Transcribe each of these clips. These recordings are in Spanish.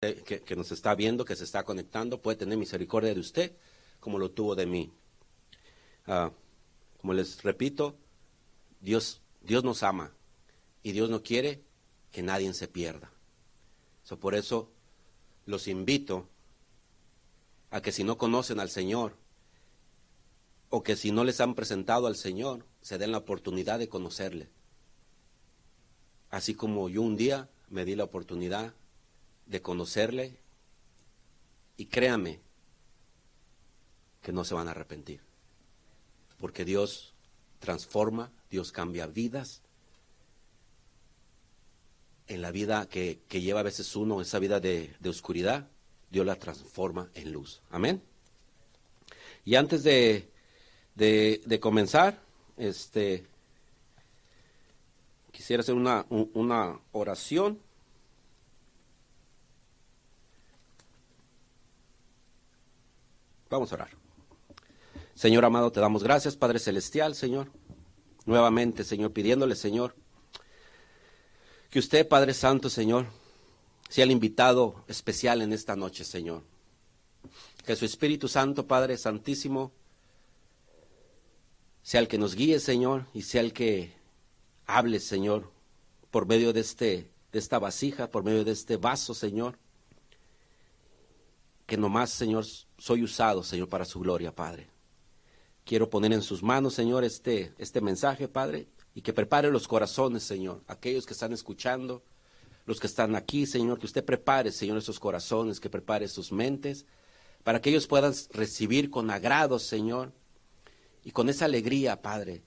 que, que nos está viendo, que se está conectando, puede tener misericordia de usted como lo tuvo de mí. Ah, como les repito, Dios, Dios nos ama y Dios no quiere que nadie se pierda. por eso los invito a que si no conocen al Señor o que si no les han presentado al Señor, se den la oportunidad de conocerle. Así como yo un día me di la oportunidad de conocerle y créame que no se van a arrepentir. Porque Dios transforma, Dios cambia vidas. En la vida que, lleva a veces uno, esa vida de, oscuridad, Dios la transforma en luz. Amén. Y antes de, de, comenzar, este, quisiera hacer una, una oración. Vamos a orar. Señor amado, te damos gracias, Padre Celestial, Señor. Nuevamente, Señor, pidiéndole, Señor, que usted, Padre Santo, Señor, sea el invitado especial en esta noche, Señor. Que su Espíritu Santo, Padre Santísimo, sea el que nos guíe, Señor, y sea el que hable, Señor, por medio de, este, de esta vasija, por medio de este vaso, Señor. Que nomás, Señor, soy usado, Señor, para su gloria, Padre. Quiero poner en sus manos, Señor, este, este mensaje, Padre, y que prepare los corazones, Señor, aquellos que están escuchando, los que están aquí, Señor, que usted prepare, Señor, esos corazones, que prepare sus mentes, para que ellos puedan recibir con agrado, Señor, y con esa alegría, Padre,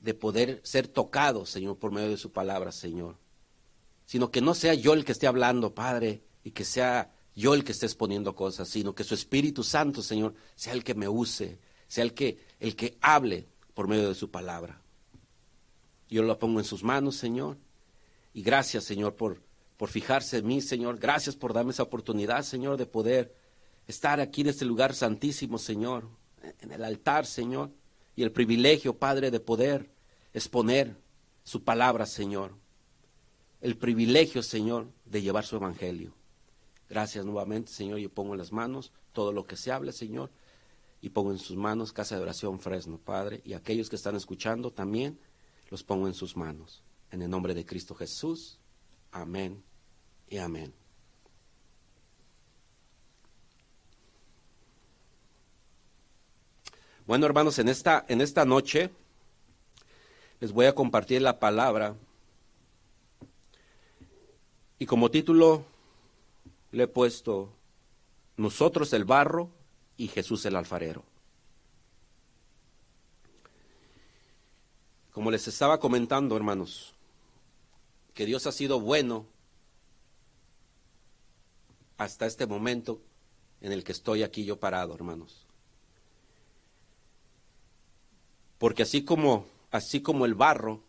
de poder ser tocados, Señor, por medio de su palabra, Señor. Sino que no sea yo el que esté hablando, Padre, y que sea yo el que esté exponiendo cosas, sino que su Espíritu Santo, Señor, sea el que me use, sea el que, el que hable por medio de su palabra. Yo lo pongo en sus manos, Señor. Y gracias, Señor, por, por fijarse en mí, Señor. Gracias por darme esa oportunidad, Señor, de poder estar aquí en este lugar santísimo, Señor, en el altar, Señor. Y el privilegio, Padre, de poder exponer su palabra, Señor. El privilegio, Señor, de llevar su evangelio. Gracias nuevamente, Señor. Yo pongo en las manos todo lo que se hable, Señor y pongo en sus manos Casa de Oración Fresno, Padre, y aquellos que están escuchando también los pongo en sus manos. En el nombre de Cristo Jesús. Amén y amén. Bueno, hermanos, en esta, en esta noche les voy a compartir la palabra y como título le he puesto Nosotros el barro y Jesús el alfarero. Como les estaba comentando, hermanos, que Dios ha sido bueno hasta este momento en el que estoy aquí yo parado, hermanos. Porque así como así como el barro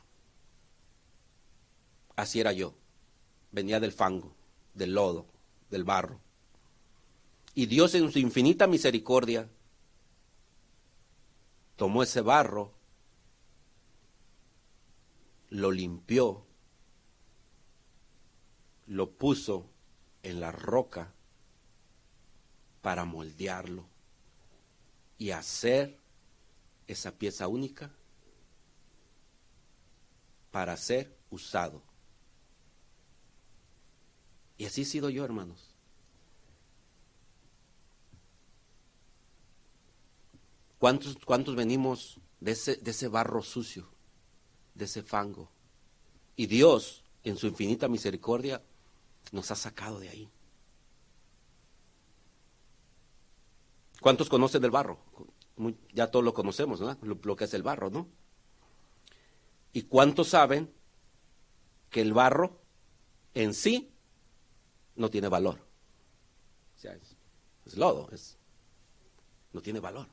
así era yo. Venía del fango, del lodo, del barro. Y Dios en su infinita misericordia tomó ese barro, lo limpió, lo puso en la roca para moldearlo y hacer esa pieza única para ser usado. Y así he sido yo, hermanos. ¿Cuántos, cuántos venimos de ese, de ese barro sucio, de ese fango? Y Dios, en su infinita misericordia, nos ha sacado de ahí. ¿Cuántos conocen del barro? ya todos lo conocemos, ¿no? Lo, que es el barro, ¿no? ¿Y cuántos saben que el barro en sí no tiene valor? O sea, es, lodo, es, no tiene valor.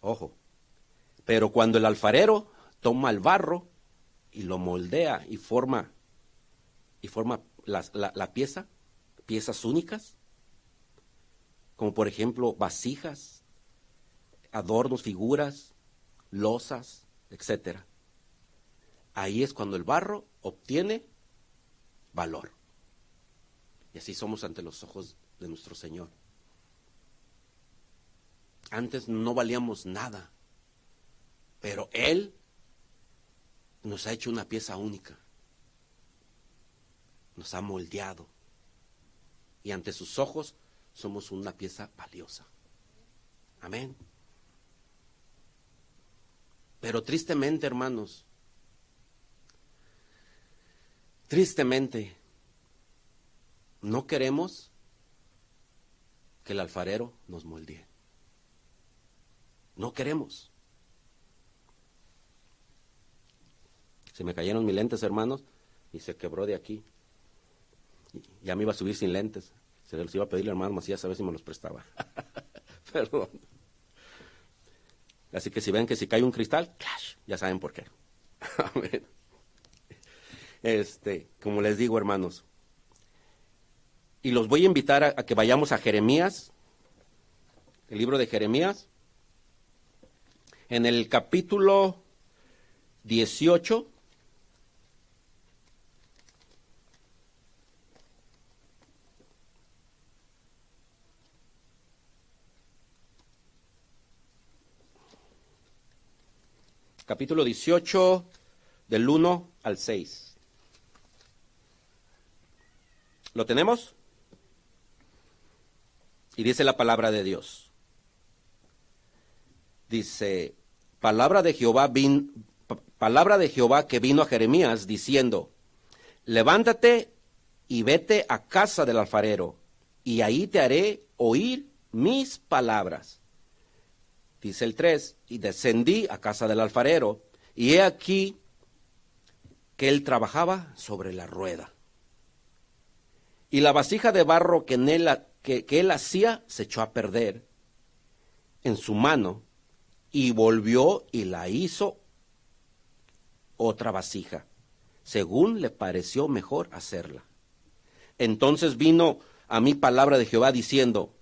Ojo. Pero cuando el alfarero toma el barro y lo moldea y forma, y forma la, la pieza, piezas únicas, como por ejemplo vasijas, adornos, figuras, losas, etc. Ahí es cuando el barro obtiene valor. Y así somos ante los ojos de nuestro Señor. Antes no valíamos nada, pero Él nos ha hecho una pieza única. Nos ha moldeado. Y ante sus ojos somos una pieza valiosa. Amén. Pero tristemente, hermanos, tristemente, no queremos que el alfarero nos moldee. No queremos. Se me cayeron mis lentes, hermanos, y se quebró de aquí. Ya me iba a subir sin lentes. Se los iba a pedir al hermano Macías a ver si me los prestaba. Perdón. Así que si ven que si cae un cristal, ya saben por qué. este, como les digo, hermanos. Y los voy a invitar a, que vayamos a Jeremías, el libro de Jeremías, en el capítulo 18. capítulo 18, del 1 al 6. ¿Lo tenemos? Y dice la palabra de Dios. Dice, palabra de Jehová, vin, palabra de Jehová que vino a Jeremías diciendo, levántate y vete a casa del alfarero, y ahí te haré oír mis palabras dice el 3, y descendí a casa del alfarero, y he aquí que él trabajaba sobre la rueda. Y la vasija de barro que, él, él hacía se echó a perder en su mano, y volvió y la hizo otra vasija, según le pareció mejor hacerla. Entonces vino a mí palabra de Jehová diciendo,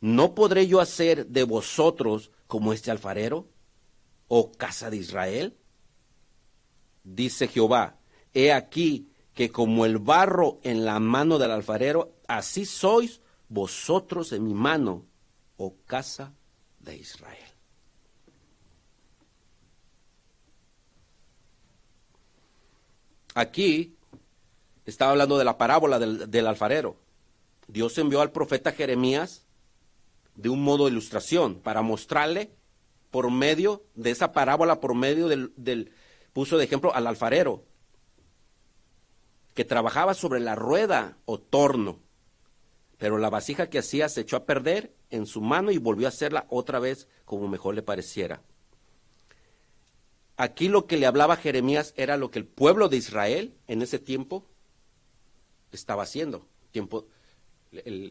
¿no podré yo hacer de vosotros como este alfarero? ¿O casa de Israel? Dice Jehová, he aquí que como el barro en la mano del alfarero, así sois vosotros en mi mano, oh casa de Israel. Aquí estaba hablando de la parábola del, del alfarero. Dios envió al profeta Jeremías de un modo de ilustración para mostrarle por medio de esa parábola, por medio del, puso de ejemplo al alfarero, que trabajaba sobre la rueda o torno, pero la vasija que hacía se echó a perder en su mano y volvió a hacerla otra vez como mejor le pareciera. Aquí lo que le hablaba Jeremías era lo que el pueblo de Israel en ese tiempo estaba haciendo, tiempo, el,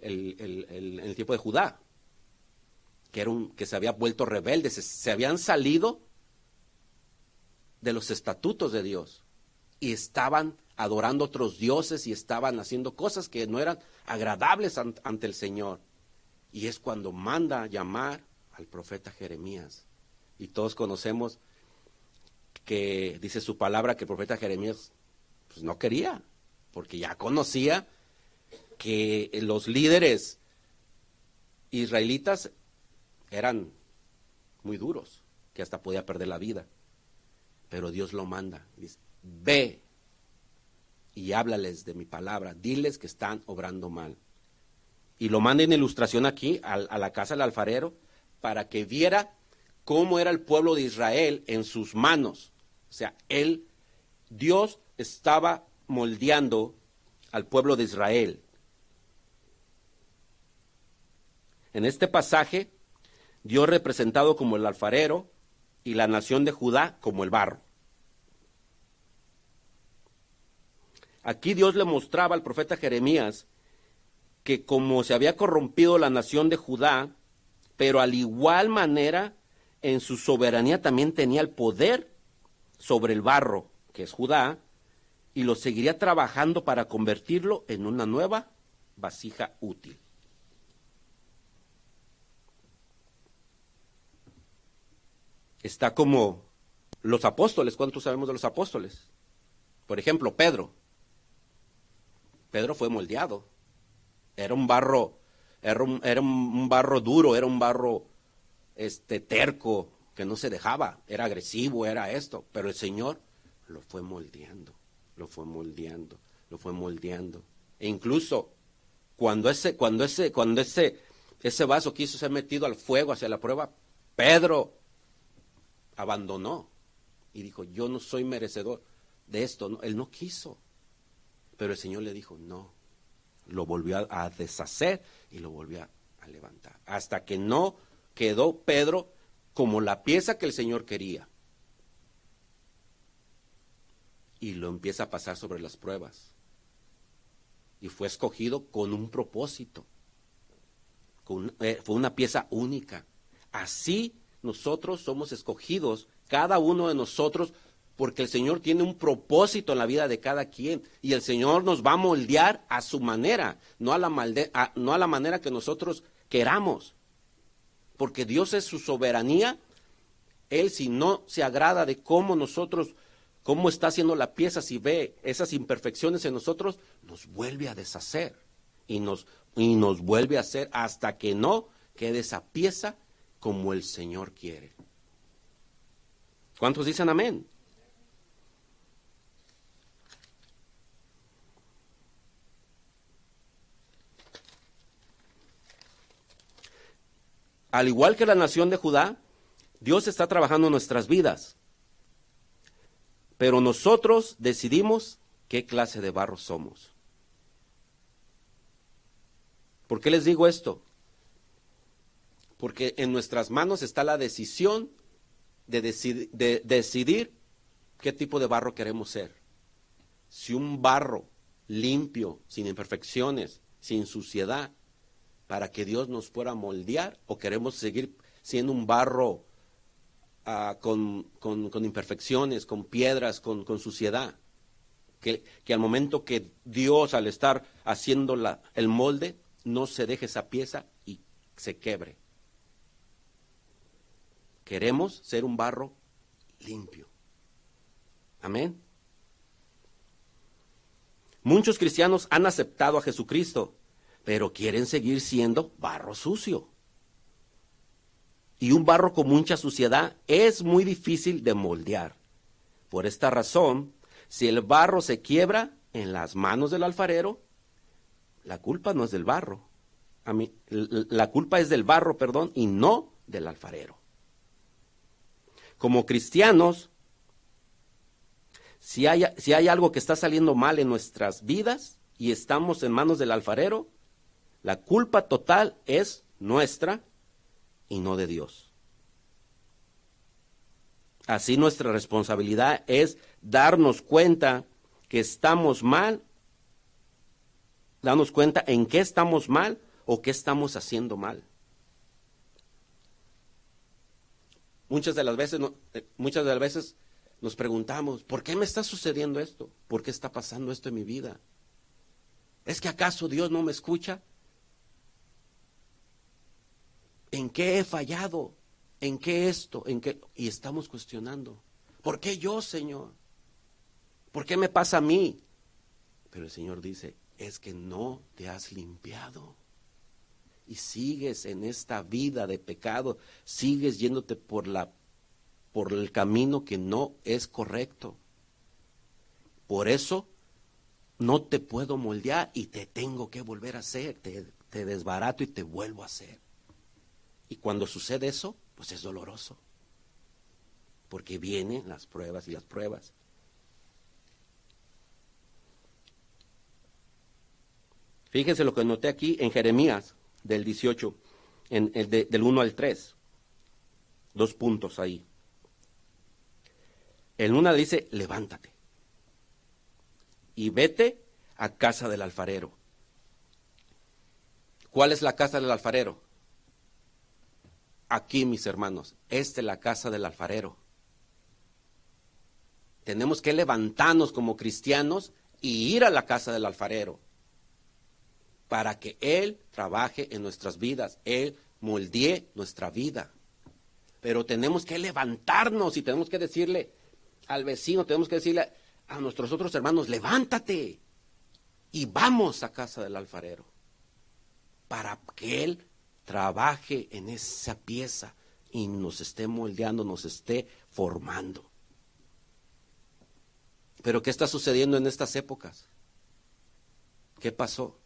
el tiempo de Judá que, era un, que se había vuelto rebeldes, se, habían salido de los estatutos de Dios y estaban adorando otros dioses y estaban haciendo cosas que no eran agradables ante el Señor. Y es cuando manda llamar al profeta Jeremías. Y todos conocemos que dice su palabra que el profeta Jeremías pues, no quería, porque ya conocía que los líderes israelitas eran muy duros, que hasta podía perder la vida. Pero Dios lo manda. Dice, ve y háblales de mi palabra, diles que están obrando mal. Y lo manda en ilustración aquí a, a la casa del alfarero para que viera cómo era el pueblo de Israel en sus manos. O sea, él, Dios estaba moldeando al pueblo de Israel. En este pasaje Dios representado como el alfarero y la nación de Judá como el barro. Aquí Dios le mostraba al profeta Jeremías que como se había corrompido la nación de Judá, pero al igual manera en su soberanía también tenía el poder sobre el barro, que es Judá, y lo seguiría trabajando para convertirlo en una nueva vasija útil. está como los apóstoles. ¿Cuántos sabemos de los apóstoles? Por ejemplo, Pedro. Pedro fue moldeado. Era un barro, era un, era un barro duro, era un barro este, terco, que no se dejaba, era agresivo, era esto. Pero el Señor lo fue moldeando, lo fue moldeando, lo fue moldeando. E incluso cuando ese, cuando ese, cuando ese, ese vaso quiso ser metido al fuego hacia la prueba, Pedro abandonó y dijo, yo no soy merecedor de esto. él no quiso. Pero el Señor le dijo, no. Lo volvió a, deshacer y lo volvió a levantar. Hasta que no quedó Pedro como la pieza que el Señor quería. Y lo empieza a pasar sobre las pruebas. Y fue escogido con un propósito. Eh, fue una pieza única. Así nosotros somos escogidos, cada uno de nosotros, porque el Señor tiene un propósito en la vida de cada quien. Y el Señor nos va a moldear a su manera, no a la, no a la manera que nosotros queramos porque Dios es su soberanía, Él si no se agrada de cómo nosotros, cómo está haciendo la pieza, si ve esas imperfecciones en nosotros, nos vuelve a deshacer y nos vuelve a hacer hasta que no quede esa pieza como el Señor quiere. ¿Cuántos dicen amén? Al igual que la nación de Judá, Dios está trabajando en nuestras vidas. Pero nosotros decidimos qué clase de barro somos. ¿Por qué les digo esto? Porque en nuestras manos está la decisión de, de decidir qué tipo de barro queremos ser. Si un barro limpio, sin imperfecciones, sin suciedad, para que Dios nos pueda moldear o queremos seguir siendo un barro ah, con, imperfecciones, con piedras, con, suciedad? Que, al momento que Dios, al estar haciendo la, el molde, no se deje esa pieza y se quebre. Queremos ser un barro limpio. Amén. Muchos cristianos han aceptado a Jesucristo, pero quieren seguir siendo barro sucio. Y un barro con mucha suciedad es muy difícil de moldear. Por esta razón, si el barro se quiebra en las manos del alfarero, la culpa no es del barro. A mí, la culpa es del barro, perdón, y no del alfarero. Como cristianos, si hay, si hay algo que está saliendo mal en nuestras vidas y estamos en manos del alfarero, la culpa total es nuestra y no de Dios. Así nuestra responsabilidad es darnos cuenta que estamos mal, darnos cuenta en qué estamos mal o qué estamos haciendo mal. Muchas de las veces, eh, muchas de las veces nos preguntamos, ¿por qué me está sucediendo esto? ¿Por qué está pasando esto en mi vida? ¿Es que acaso Dios no me escucha? ¿En qué he fallado? ¿En qué esto? ¿En qué? Y estamos cuestionando. ¿Por qué yo, Señor? ¿Por qué me pasa a mí? Pero el Señor dice, es que no te has limpiado. Y sigues en esta vida de pecado, sigues yéndote por la por el camino que no es correcto. Por eso no te puedo moldear y te tengo que volver a hacer, te, te desbarato y te vuelvo a hacer. Y cuando sucede eso, pues es doloroso. Porque vienen las pruebas y las pruebas. Fíjense lo que noté aquí en Jeremías del 18, en, el del 1 al 3. Dos puntos ahí. El 1 dice, levántate y vete a casa del alfarero. ¿Cuál es la casa del alfarero? Aquí, mis hermanos, esta es la casa del alfarero. Tenemos que levantarnos como cristianos y ir a la casa del alfarero para que Él trabaje en nuestras vidas, Él moldee nuestra vida. Pero tenemos que levantarnos y tenemos que decirle al vecino, tenemos que decirle a nuestros otros hermanos, levántate y vamos a casa del alfarero para que él trabaje en esa pieza y nos esté moldeando, nos esté formando. Pero ¿qué está sucediendo en estas épocas? ¿Qué pasó?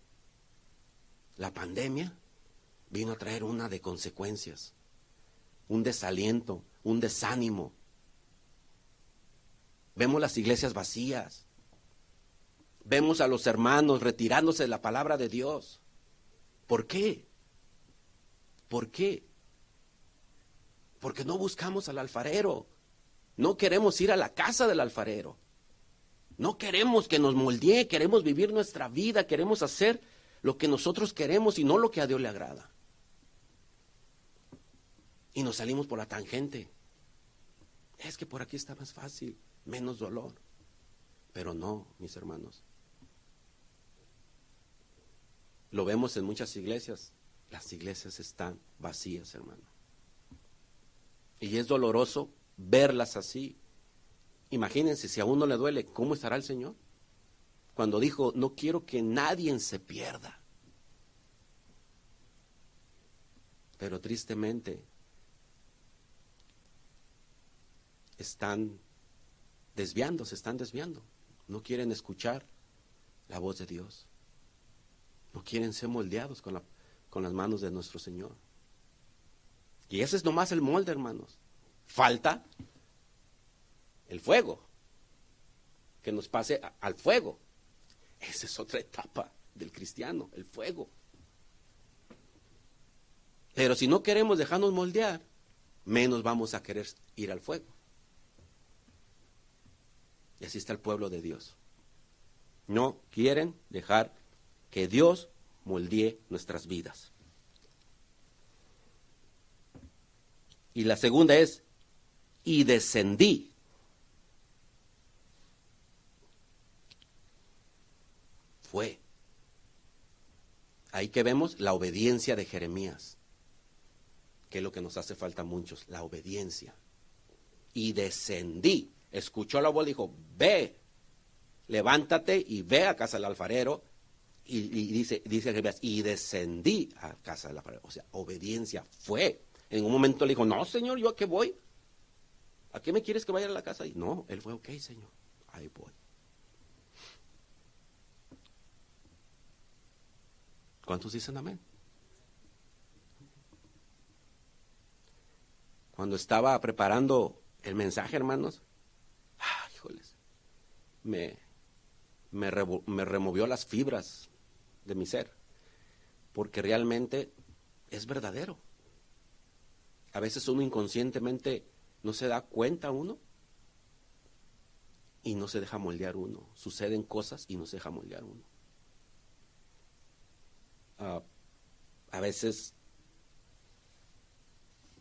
La pandemia vino a traer una de consecuencias, un desaliento, un desánimo. Vemos las iglesias vacías, vemos a los hermanos retirándose de la palabra de Dios. ¿Por qué? ¿Por qué? Porque no buscamos al alfarero, no queremos ir a la casa del alfarero. No queremos que nos moldee, queremos vivir nuestra vida, queremos hacer lo que nosotros queremos y no lo que a Dios le agrada. Y nos salimos por la tangente. Es que por aquí está más fácil, menos dolor. Pero no, mis hermanos. Lo vemos en muchas iglesias. Las iglesias están vacías, hermano. Y es doloroso verlas así, Imagínense, si a uno le duele, ¿cómo estará el Señor? Cuando dijo, no quiero que nadie se pierda. Pero tristemente están desviando, se están desviando. No quieren escuchar la voz de Dios. No quieren ser moldeados con, la, con las manos de nuestro Señor. Y ese es nomás el molde, hermanos. Falta el fuego, que nos pase al fuego. Esa es otra etapa del cristiano, el fuego. Pero si no queremos dejarnos moldear, menos vamos a querer ir al fuego. Y así está el pueblo de Dios. No quieren dejar que Dios moldee nuestras vidas. Y la segunda es, y descendí fue. Ahí que vemos la obediencia de Jeremías, que es lo que nos hace falta a muchos, la obediencia. Y descendí, escuchó la voz, dijo, ve, levántate y ve a casa del alfarero. Y, dice, dice Jeremías, y descendí a casa del alfarero. O sea, obediencia fue. En un momento le dijo, no, Señor, ¿yo a qué voy? ¿A qué me quieres que vaya a la casa? Y no, él fue, ok, Señor, ahí voy. ¿Cuántos dicen amén? Cuando estaba preparando el mensaje, hermanos, ah, híjoles, me, me removió las fibras de mi ser, porque realmente es verdadero. A veces uno inconscientemente no se da cuenta uno y no se deja moldear uno. Suceden cosas y no se deja moldear uno. Ah, a veces,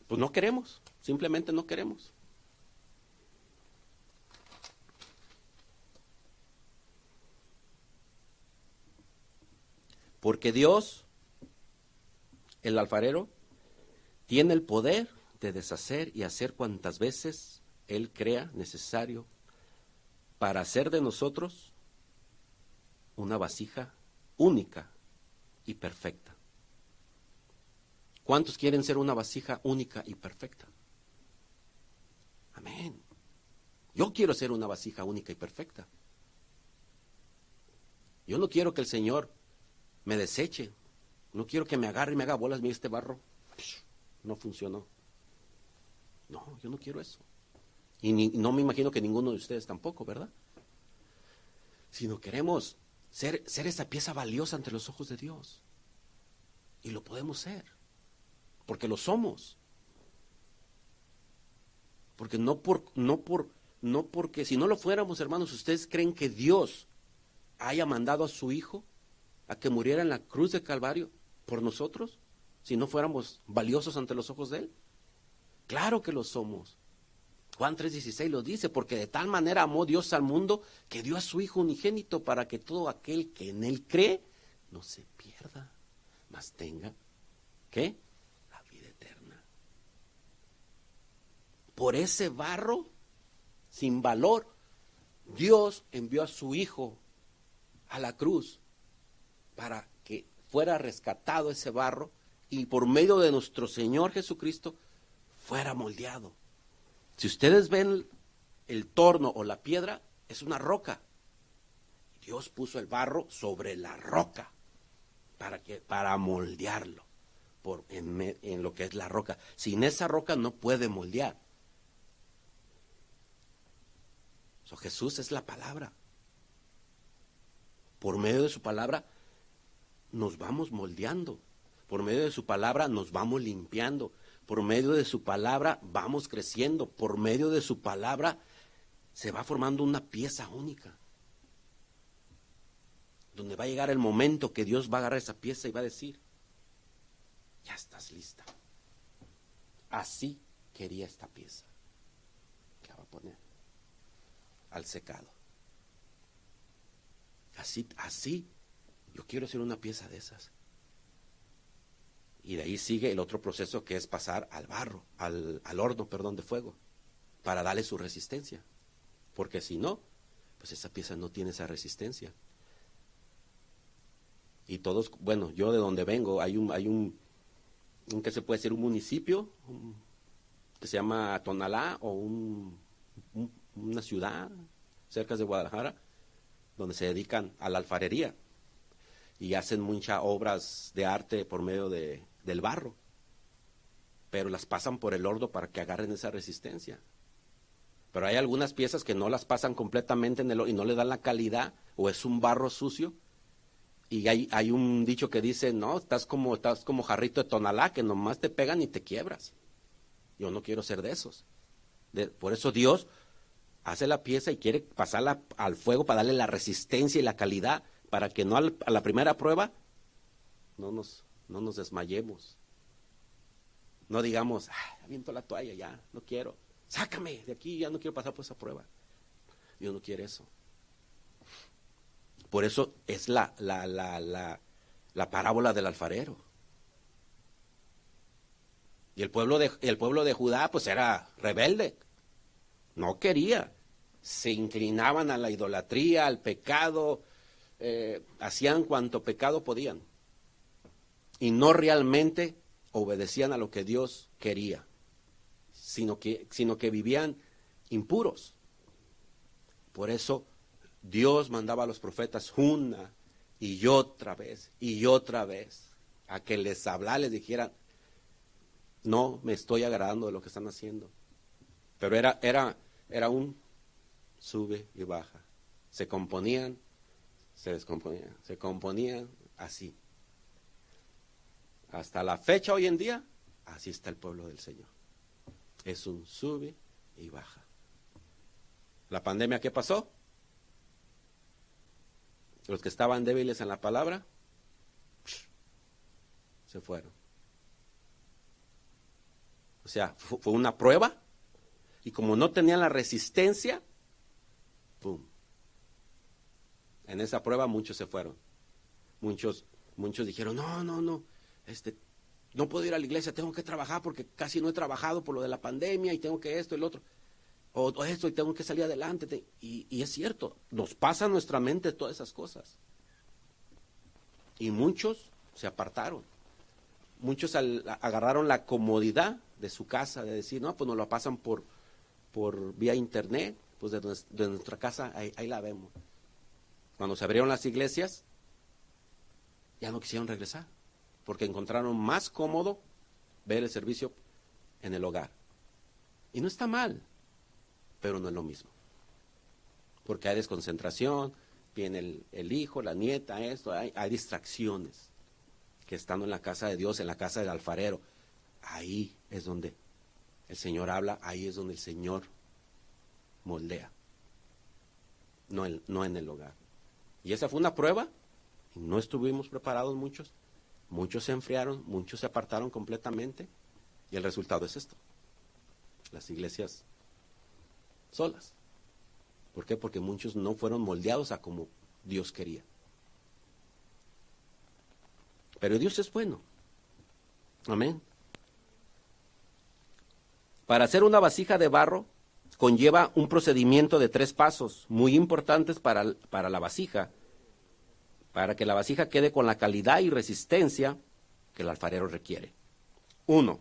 pues no queremos, simplemente no queremos. Porque Dios, el alfarero, tiene el poder de deshacer y hacer cuantas veces Él crea necesario para hacer de nosotros una vasija única y perfecta. ¿Cuántos quieren ser una vasija única y perfecta? Amén. Yo quiero ser una vasija única y perfecta. Yo no quiero que el Señor me deseche. No quiero que me agarre y me haga bolas. Mira este barro. No funcionó. No, yo no quiero eso. Y no me imagino que ninguno de ustedes tampoco, ¿verdad? Sino queremos ser, esa pieza valiosa ante los ojos de Dios. Y lo podemos ser, porque lo somos. Porque no por, no por, no porque si no lo fuéramos, hermanos, ¿ustedes creen que Dios haya mandado a su Hijo a que muriera en la cruz de Calvario por nosotros? Si no fuéramos valiosos ante los ojos de Él. Claro que lo somos. Juan 3:16 lo dice, porque de tal manera amó Dios al mundo que dio a su Hijo unigénito para que todo aquel que en Él cree no se pierda, mas tenga, ¿qué? La vida eterna. Por ese barro sin valor, Dios envió a su Hijo a la cruz para que fuera rescatado ese barro y por medio de nuestro Señor Jesucristo fuera moldeado. Si ustedes ven el torno o la piedra, es una roca. Dios puso el barro sobre la roca para, que, para moldearlo por, en, en lo que es la roca. Sin esa roca no puede moldear. So, Jesús es la palabra. Por medio de su palabra nos vamos moldeando. Por medio de su palabra nos vamos limpiando. Por medio de su palabra vamos creciendo. Por medio de su palabra se va formando una pieza única. Donde va a llegar el momento que Dios va a agarrar esa pieza y va a decir, ya estás lista. Así quería esta pieza. La va a poner al secado. Así, así, yo quiero ser una pieza de esas. Y de ahí sigue el otro proceso que es pasar al barro, al, al horno, perdón, de fuego, para darle su resistencia. Porque si no, pues esa pieza no tiene esa resistencia. Y todos, bueno, yo de donde vengo, hay un, hay un, un que se puede decir un municipio que se llama Tonalá o un, una ciudad cerca de Guadalajara donde se dedican a la alfarería y hacen muchas obras de arte por medio de, del barro, pero las pasan por el horno para que agarren esa resistencia. Pero hay algunas piezas que no las pasan completamente en el y no le dan la calidad o es un barro sucio. Y hay, hay un dicho que dice, no, estás como, estás como jarrito de tonalá, que nomás te pegan y te quiebras. Yo no quiero ser de esos. por eso Dios hace la pieza y quiere pasarla al fuego para darle la resistencia y la calidad, para que no a la primera prueba no nos, no nos desmayemos. No digamos, ah, aviento la toalla ya, no quiero. Sácame de aquí, ya no quiero pasar por esa prueba. Dios no quiere eso. Por eso es la, la, la, la, la parábola del alfarero. Y el pueblo, de, el pueblo de Judá pues era rebelde. No quería se inclinaban a la idolatría, al pecado, eh, hacían cuanto pecado podían. Y no realmente obedecían a lo que Dios quería, sino que, sino que vivían impuros. Por eso Dios mandaba a los profetas una y otra vez y otra vez a que les hablara, les dijeran, no me estoy agradando de lo que están haciendo. Pero era, era, era un sube y baja. Se componían, se descomponían, se componían así. Hasta la fecha hoy en día, así está el pueblo del Señor. Es un sube y baja. ¿La pandemia qué pasó? Los que estaban débiles en la palabra, se fueron. O sea, fue una prueba y como no tenían la resistencia, en esa prueba muchos se fueron. Muchos, muchos dijeron, no, no, no, este, no puedo ir a la iglesia, tengo que trabajar porque casi no he trabajado por lo de la pandemia y tengo que esto y el otro. O, esto y tengo que salir adelante. Y, es cierto, nos pasa en nuestra mente todas esas cosas. Y muchos se apartaron. Muchos agarraron la comodidad de su casa, de decir, no, pues nos lo pasan por, por vía internet, pues de, nuestra casa ahí, la vemos. Cuando se abrieron las iglesias, ya no quisieron regresar, porque encontraron más cómodo ver el servicio en el hogar. Y no está mal, pero no es lo mismo. Porque hay desconcentración, viene el, hijo, la nieta, esto, hay, hay, distracciones. Que estando en la casa de Dios, en la casa del alfarero, ahí es donde el Señor habla, ahí es donde el Señor moldea, no, no en el hogar. Y esa fue una prueba, no estuvimos preparados muchos, muchos se enfriaron, muchos se apartaron completamente, y el resultado es esto, las iglesias solas. ¿Por qué? Porque muchos no fueron moldeados a como Dios quería. Pero Dios es bueno. Amén. Para hacer una vasija de barro conlleva un procedimiento de tres pasos muy importantes para, para la vasija, para que la vasija quede con la calidad y resistencia que el alfarero requiere. Uno,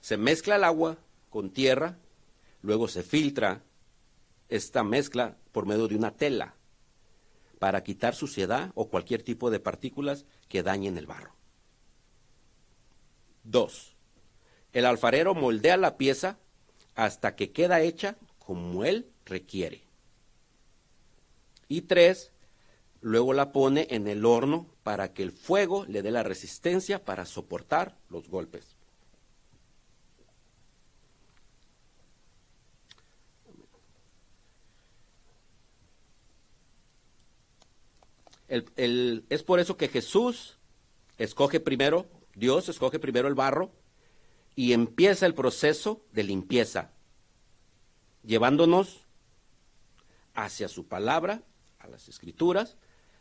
se mezcla el agua con tierra, luego se filtra esta mezcla por medio de una tela para quitar suciedad o cualquier tipo de partículas que dañen el barro. Dos, el alfarero moldea la pieza hasta que queda hecha como él requiere. Y tres, luego la pone en el horno para que el fuego le dé la resistencia para soportar los golpes. es por eso que Jesús escoge primero, Dios escoge primero el barro y empieza el proceso de limpieza, llevándonos hacia su palabra, a las escrituras,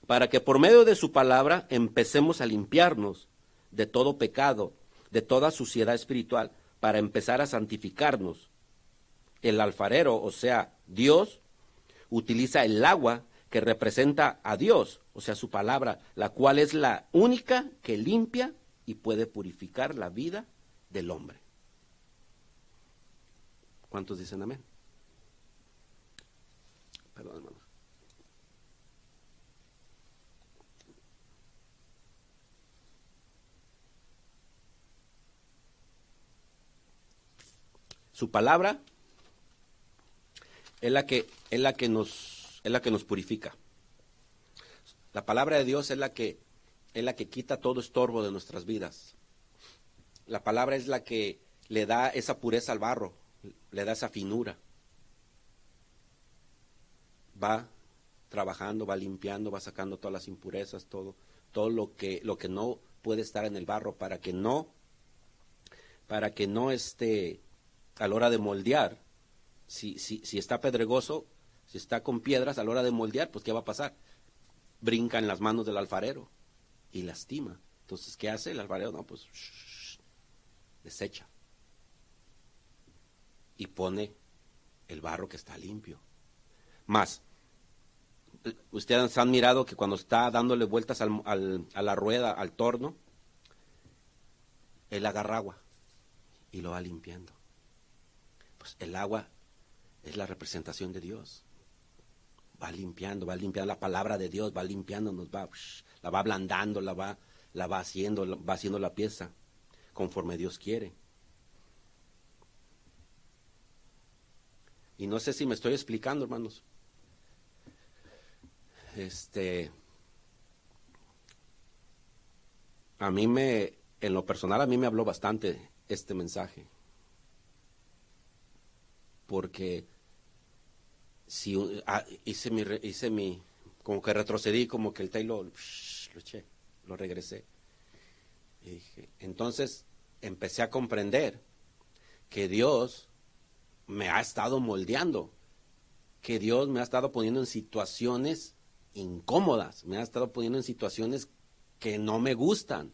para que por medio de su palabra empecemos a limpiarnos de todo pecado, de toda suciedad espiritual, para empezar a santificarnos. El alfarero, o sea, Dios, utiliza el agua que representa a Dios, o sea, su palabra, la cual es la única que limpia y puede purificar la vida del hombre. ¿Cuántos dicen amén? Perdón. Su palabra es la que es la que nos es la que nos purifica. La palabra de Dios es la que es la que quita todo estorbo de nuestras vidas. La palabra es la que le da esa pureza al barro, le da esa finura. Va trabajando, va limpiando, va sacando todas las impurezas, todo, todo lo que, lo que no puede estar en el barro para que no, para que no esté a la hora de moldear, si, si, si está pedregoso, si está con piedras a la hora de moldear, pues ¿qué va a pasar? Brinca en las manos del alfarero y lastima. Entonces, ¿qué hace el alfarero? No, pues desecha. Y pone el barro que está limpio. Más, ustedes han mirado que cuando está dándole vueltas al, a la rueda, al torno, él agarra agua y lo va limpiando. Pues el agua es la representación de Dios va limpiando, va limpiando la palabra de Dios, va limpiando, nos va, la va ablandando, la va, la va haciendo, va haciendo la pieza conforme Dios quiere. Y no sé si me estoy explicando, hermanos. Este, a mí me, en lo personal, a mí me habló bastante este mensaje. Porque si ah, hice mi hice mi como que retrocedí como que el Taylor lo eché lo regresé entonces empecé a comprender que Dios me ha estado moldeando que Dios me ha estado poniendo en situaciones incómodas me ha estado poniendo en situaciones que no me gustan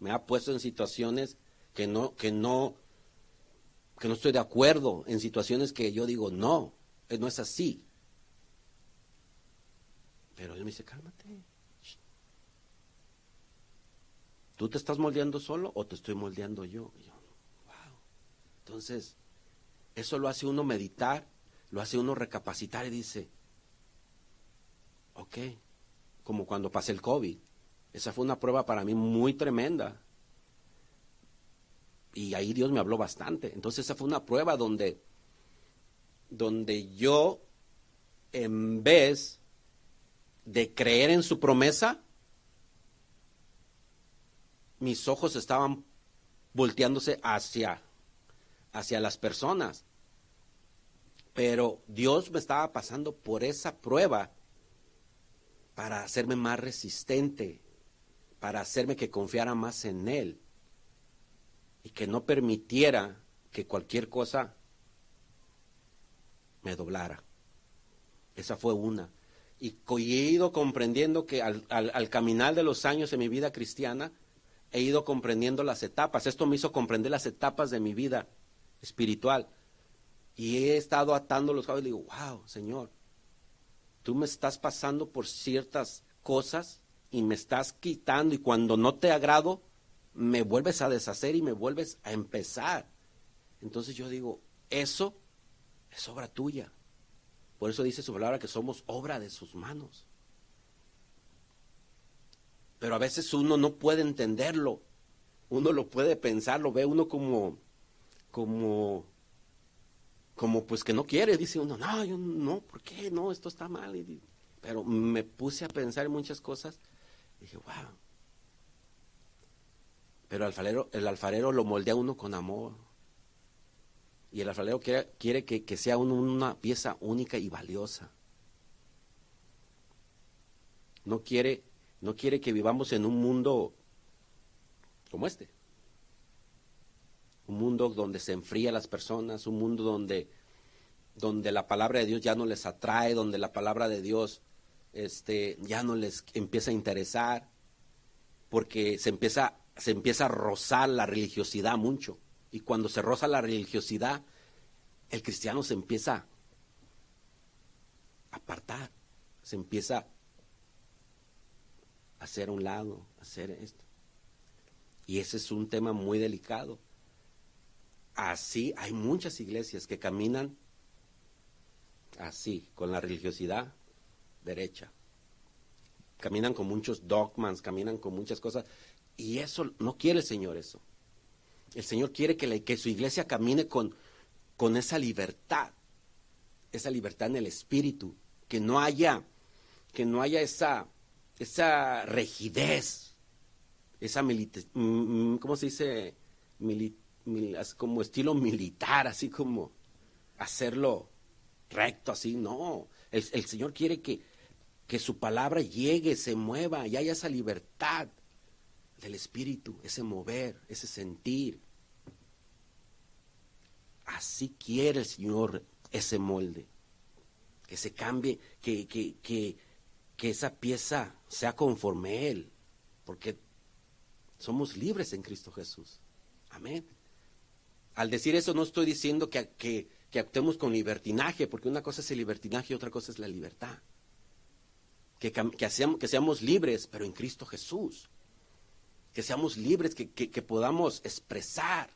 me ha puesto en situaciones que no que no que no estoy de acuerdo en situaciones que yo digo no no es así. Pero él me dice, cálmate. ¿Tú te estás moldeando solo o te estoy moldeando yo? yo wow. Entonces, eso lo hace uno meditar, lo hace uno recapacitar y dice, ok, como cuando pasé el COVID. Esa fue una prueba para mí muy tremenda. Y ahí Dios me habló bastante. Entonces esa fue una prueba donde donde yo, en vez de creer en su promesa, mis ojos estaban volteándose hacia, hacia las personas. Pero Dios me estaba pasando por esa prueba para hacerme más resistente, para hacerme que confiara más en Él y que no permitiera que cualquier cosa me doblara. Esa fue una. Y, he ido comprendiendo que al, al, caminar de los años en mi vida cristiana, he ido comprendiendo las etapas. Esto me hizo comprender las etapas de mi vida espiritual. Y he estado atando los cabos y digo, wow, Señor, tú me estás pasando por ciertas cosas y me estás quitando y cuando no te agrado, me vuelves a deshacer y me vuelves a empezar. Entonces yo digo, eso es obra tuya. Por eso dice su palabra que somos obra de sus manos. Pero a veces uno no puede entenderlo. Uno lo puede pensar, lo ve uno como, como, como pues que no quiere. Dice uno, no, yo no, ¿por qué? No, esto está mal. Pero me puse a pensar en muchas cosas. Y dije, wow. Pero el alfarero, lo moldea uno con amor. Y el alfarero quiere, quiere que, sea una pieza única y valiosa. No quiere, no quiere que vivamos en un mundo como este. Un mundo donde se enfría las personas, un mundo donde, donde la palabra de Dios ya no les atrae, donde la palabra de Dios este, ya no les empieza a interesar, porque se empieza, se empieza a rozar la religiosidad mucho. Y cuando se roza la religiosidad, el cristiano se empieza a apartar, se empieza hacer a un lado, hacer esto. Y ese es un tema muy delicado. Así hay muchas iglesias que caminan así, con la religiosidad derecha. Caminan con muchos dogmas, caminan con muchas cosas. Y eso no quiere el Señor eso. El Señor quiere que, que su iglesia camine con, con esa libertad, esa libertad en el espíritu, que no haya, que no haya esa, esa rigidez, esa militar, mm, mm, ¿cómo se dice? como estilo militar, así como hacerlo recto, así, no. El, Señor quiere que, que su palabra llegue, se mueva y haya esa libertad del espíritu, ese mover, ese sentir. Así quiere el Señor ese molde. Que se cambie, que, que, que esa pieza sea conforme a Él. Porque somos libres en Cristo Jesús. Amén. Al decir eso no estoy diciendo que, que, que actuemos con libertinaje, porque una cosa es el libertinaje y otra cosa es la libertad. Que, que, seamos, que seamos libres, pero en Cristo Jesús que seamos libres, que, podamos expresar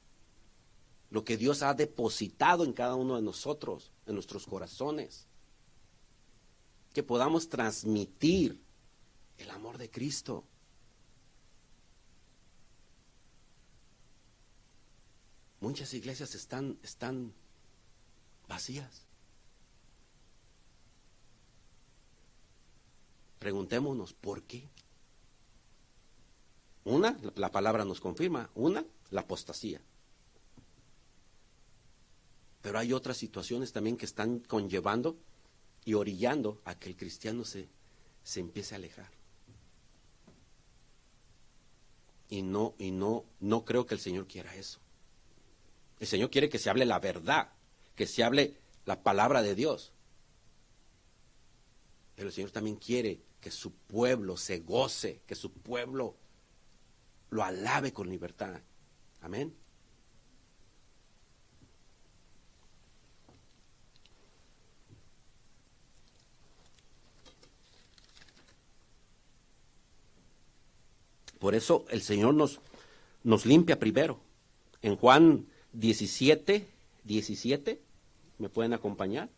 lo que Dios ha depositado en cada uno de nosotros, en nuestros corazones. Que podamos transmitir el amor de Cristo. Muchas iglesias están, están vacías. Preguntémonos, ¿por qué? Una, la palabra nos confirma, una, la apostasía. Pero hay otras situaciones también que están conllevando y orillando a que el cristiano se, se empiece a alejar. Y no, y no, no creo que el Señor quiera eso. El Señor quiere que se hable la verdad, que se hable la palabra de Dios. Pero el Señor también quiere que su pueblo se goce, que su pueblo lo alabe con libertad. Amén. Por eso el Señor nos, nos limpia primero. En Juan 17, 17, ¿me pueden acompañar?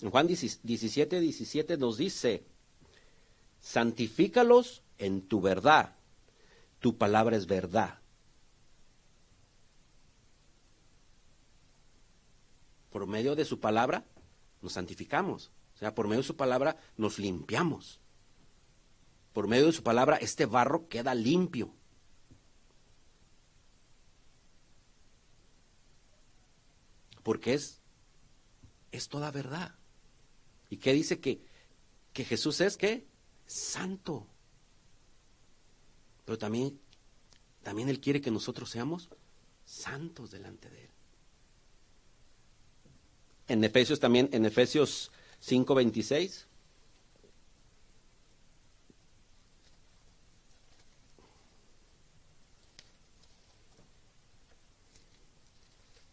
En Juan 17, 17 nos dice, santifícalos en tu verdad, tu palabra es verdad. Por medio de su palabra nos santificamos, o sea, por medio de su palabra nos limpiamos. Por medio de su palabra este barro queda limpio. Porque es, es toda verdad. ¿Y qué dice que, que Jesús es qué? Santo. Pero también, también Él quiere que nosotros seamos santos delante de Él en Efesios también, en Efesios 5:26.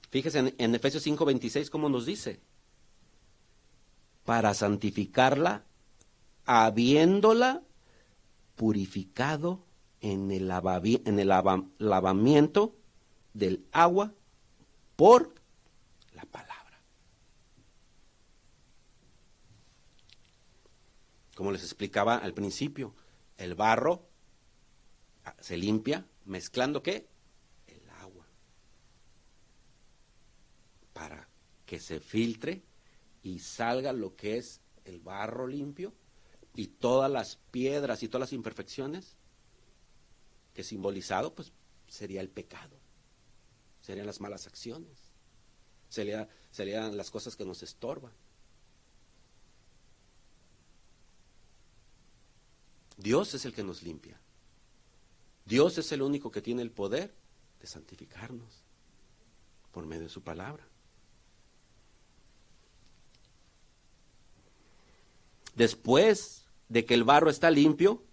Fíjese en, en Efesios 5:26 cómo nos dice, para santificarla, habiéndola purificado en el, lavamiento del agua por la palabra. Como les explicaba al principio, el barro ah, se limpia mezclando qué? El agua. Para que se filtre y salga lo que es el barro limpio y todas las piedras y todas las imperfecciones que simbolizado pues sería el pecado, serían las malas acciones, sería, serían las cosas que nos estorban. Dios es el que nos limpia. Dios es el único que tiene el poder de santificarnos por medio de su palabra. Después de que el barro está limpio,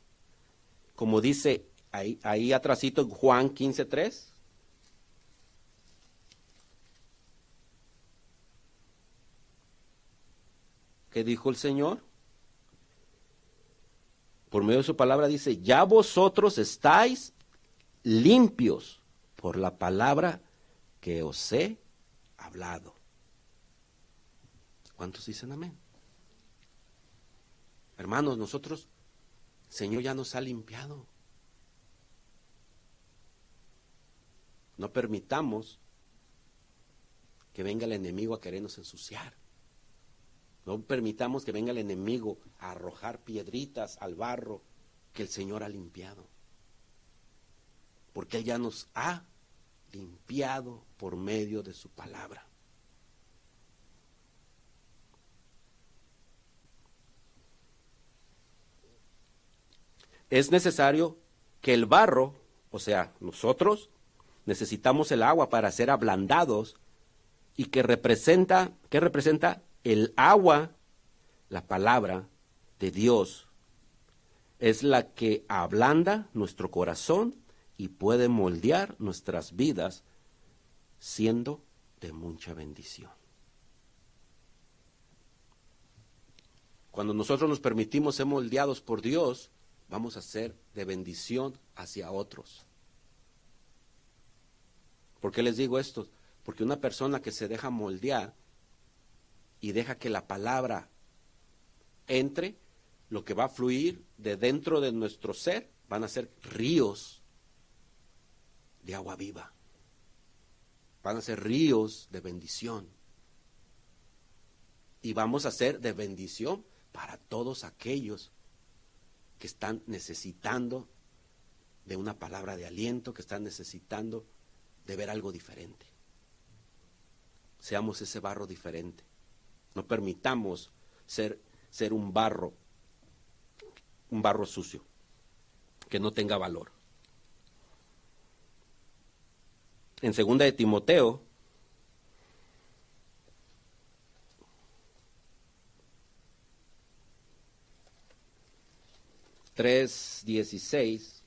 como dice ahí, ahí en Juan 15.3, ¿qué dijo el Señor? Por medio de su palabra dice, ya vosotros estáis limpios por la palabra que os he hablado. ¿Cuántos dicen amén? Hermanos, nosotros, Señor ya nos ha limpiado. No permitamos que venga el enemigo a querernos ensuciar. No permitamos que venga el enemigo a arrojar piedritas al barro que el Señor ha limpiado. Porque Él ya nos ha limpiado por medio de su palabra. Es necesario que el barro, o sea, nosotros, necesitamos el agua para ser ablandados y que representa, que representa el agua, la palabra de Dios, es la que ablanda nuestro corazón y puede moldear nuestras vidas siendo de mucha bendición. Cuando nosotros nos permitimos ser moldeados por Dios, vamos a ser de bendición hacia otros. ¿Por qué les digo esto? Porque una persona que se deja moldear y deja que la palabra entre, lo que va a fluir de dentro de nuestro ser van a ser ríos de agua viva. Van a ser ríos de bendición. Y vamos a ser de bendición para todos aquellos que están necesitando de una palabra de aliento, que están necesitando de ver algo diferente. Seamos ese barro diferente. No permitamos ser, ser un barro, un barro sucio, que no tenga valor. En segunda de Timoteo, tres dieciséis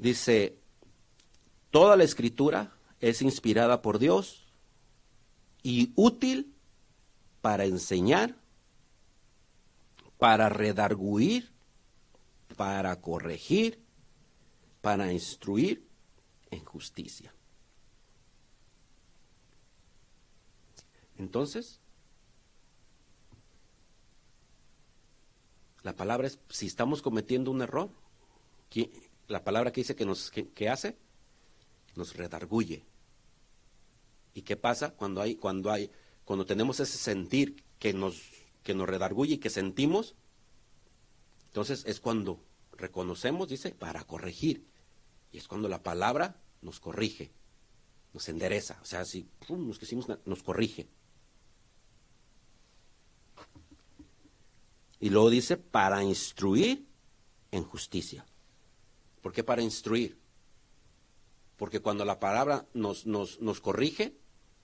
Dice, toda la escritura es inspirada por Dios y útil para enseñar, para redarguir, para corregir, para instruir en justicia. Entonces, la palabra es, si estamos cometiendo un error, la palabra que dice que nos que, hace, nos redarguye. ¿Y qué pasa cuando hay, cuando hay, cuando tenemos ese sentir que nos, que nos redarguye y que sentimos? Entonces es cuando reconocemos, dice, para corregir. Y es cuando la palabra nos corrige, nos endereza. O sea, si nos quisimos, nos corrige. Y luego dice, para instruir en justicia. ¿Por qué para instruir? Porque cuando la palabra nos, nos, nos corrige,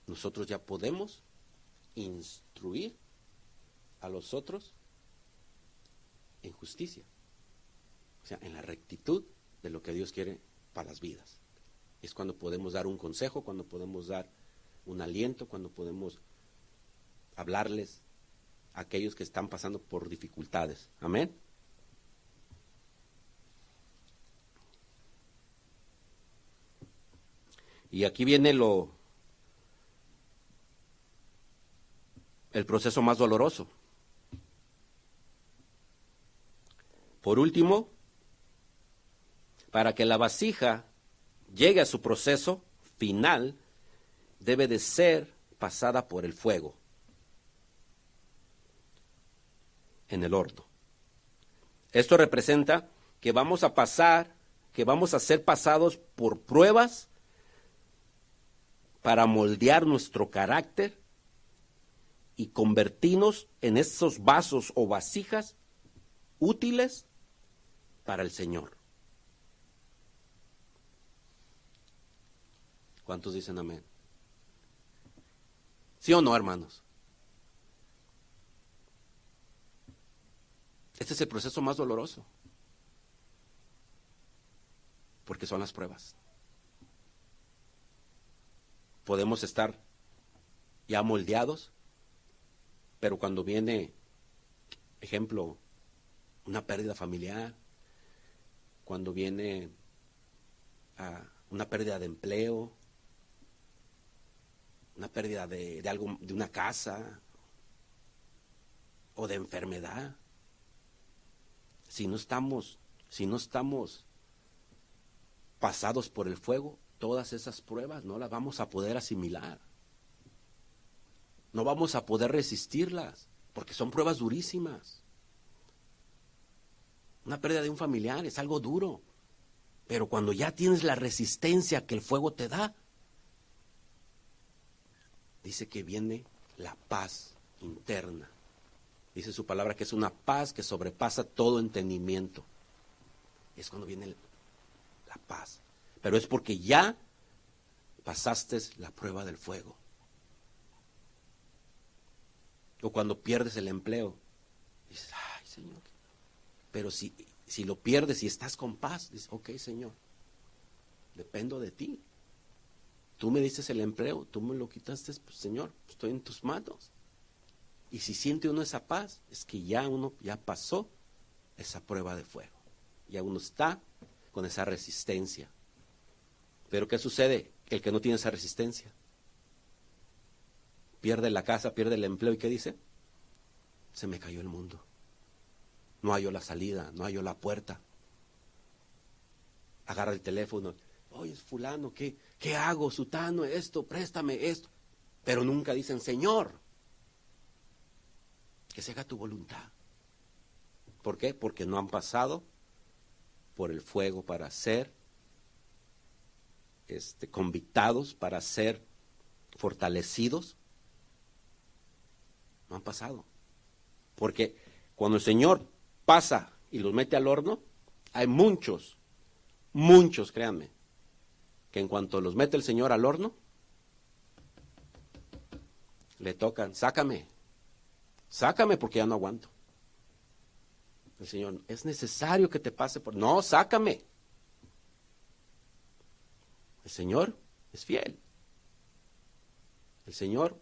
nosotros ya podemos instruir a los otros en justicia. O sea, en la rectitud de lo que Dios quiere para las vidas. Es cuando podemos dar un consejo, cuando podemos dar un aliento, cuando podemos hablarles a aquellos que están pasando por dificultades. Amén. Y aquí viene lo el proceso más doloroso. Por último, para que la vasija llegue a su proceso final, debe de ser pasada por el fuego en el horno. Esto representa que vamos a pasar, que vamos a ser pasados por pruebas para moldear nuestro carácter y convertirnos en esos vasos o vasijas útiles para el Señor. ¿Cuántos dicen amén? ¿Sí o no, hermanos? Este es el proceso más doloroso. Porque son las pruebas. Podemos estar ya moldeados, pero cuando viene, ejemplo, una pérdida familiar, cuando viene ah, una pérdida de empleo, una pérdida de, de algo, de una casa o de enfermedad. Si no estamos, si no estamos pasados por el fuego, todas esas pruebas no las vamos a poder asimilar. No vamos a poder resistirlas, porque son pruebas durísimas. Una pérdida de un familiar es algo duro, pero cuando ya tienes la resistencia que el fuego te da, dice que viene la paz interna. Dice su palabra que es una paz que sobrepasa todo entendimiento. Es cuando viene la paz. Pero es porque ya pasaste la prueba del fuego. O cuando pierdes el empleo, dices, ay Señor. Pero si, si lo pierdes y estás con paz, dices, ok Señor, dependo de ti. Tú me dices el empleo, tú me lo quitaste, pues Señor, estoy en tus manos. Y si siente uno esa paz, es que ya uno ya pasó esa prueba de fuego. Ya uno está con esa resistencia. Pero ¿qué sucede? El que no tiene esa resistencia. Pierde la casa, pierde el empleo y ¿qué dice? Se me cayó el mundo. No hallo la salida, no hallo la puerta. Agarra el teléfono, oye, fulano, ¿qué, ¿qué hago? Sutano, esto, préstame esto. Pero nunca dicen, Señor, que se haga tu voluntad. ¿Por qué? Porque no han pasado por el fuego para ser este, convictados, para ser fortalecidos. No han pasado. Porque cuando el Señor pasa y los mete al horno, hay muchos, muchos, créanme, que en cuanto los mete el Señor al horno, le tocan, sácame, sácame porque ya no aguanto. El Señor, es necesario que te pase por... No, sácame. El Señor es fiel. El Señor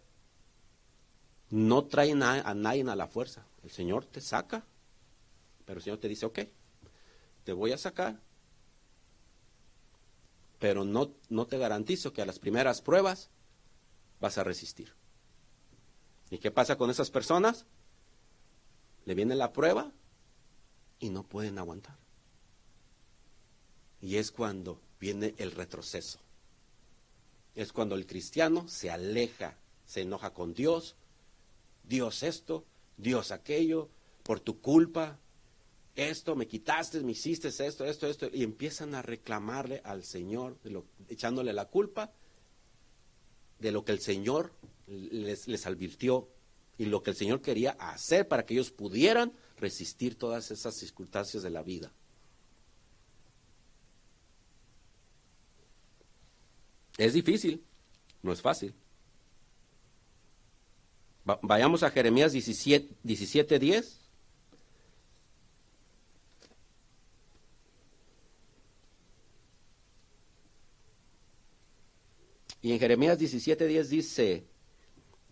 no trae a nadie a la fuerza. El Señor te saca. Pero el Señor te dice, ok, te voy a sacar pero no, no te garantizo que a las primeras pruebas vas a resistir. ¿Y qué pasa con esas personas? Le viene la prueba y no pueden aguantar. Y es cuando viene el retroceso. Es cuando el cristiano se aleja, se enoja con Dios. Dios esto, Dios aquello, por tu culpa, esto, me quitaste, me hiciste esto, esto, esto, y empiezan a reclamarle al Señor, echándole la culpa de lo que el Señor les, les advirtió y lo que el Señor quería hacer para que ellos pudieran resistir todas esas circunstancias de la vida. Es difícil, no es fácil. Vayamos a Jeremías 17, 17 Y en Jeremías 17:10 dice,